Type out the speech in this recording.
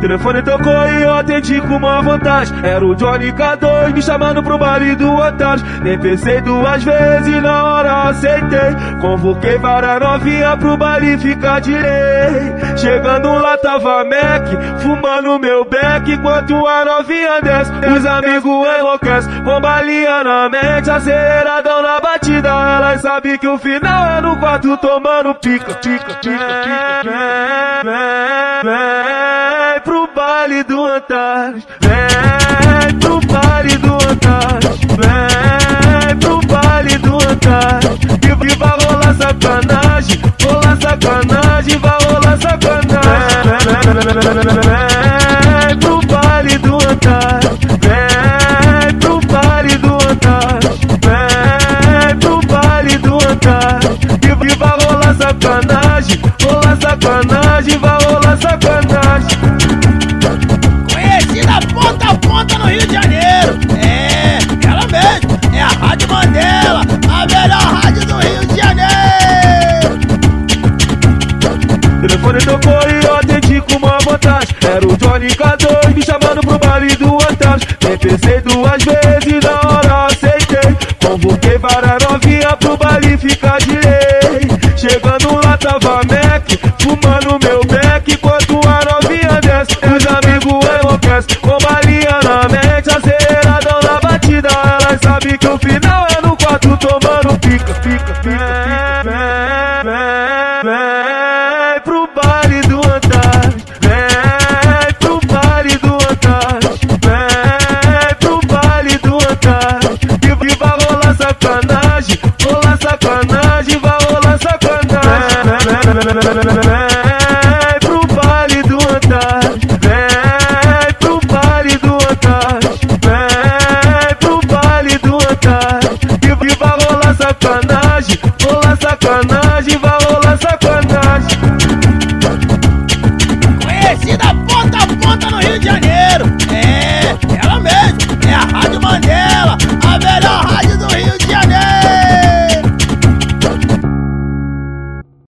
Telefone tocou e eu atendi com uma vantagem. Era o Johnny K2 me chamando pro baile do otário. Nem pensei duas vezes, na hora aceitei. Convoquei para novinha pro baile ficar de lei. Chegando lá tava Mac, fumando meu beck. Enquanto a novinha desce, os amigos enlouquecem. Com balinha na mente, aceleradão na batida. Elas sabem que o final é no quarto tomando pica, pica, pica, pica. Pro baile do Antares. Vem pro do Antares. Vem pro baile do Antares. E vai rolar sacanagem, rolar sacanagem, vai rolar sacanagem. Vem pro baile do Antares. Vem pro do Antares. Vem pro do Antares. E que vai rolar sacanagem, Rádio Mandela, a melhor rádio do Rio de Janeiro. Telefone tocou e eu atendi com uma vantagem. Era o Johnny K2 me chamando pro baile do Antares. Nem pensei duas vezes, na hora aceitei. Convoquei vem pro baile do Antares, vem pro baile do Antares, vem pro baile do Antares, e vai rolar sacanagem, rolar sacanagem, vai rolar sacanagem.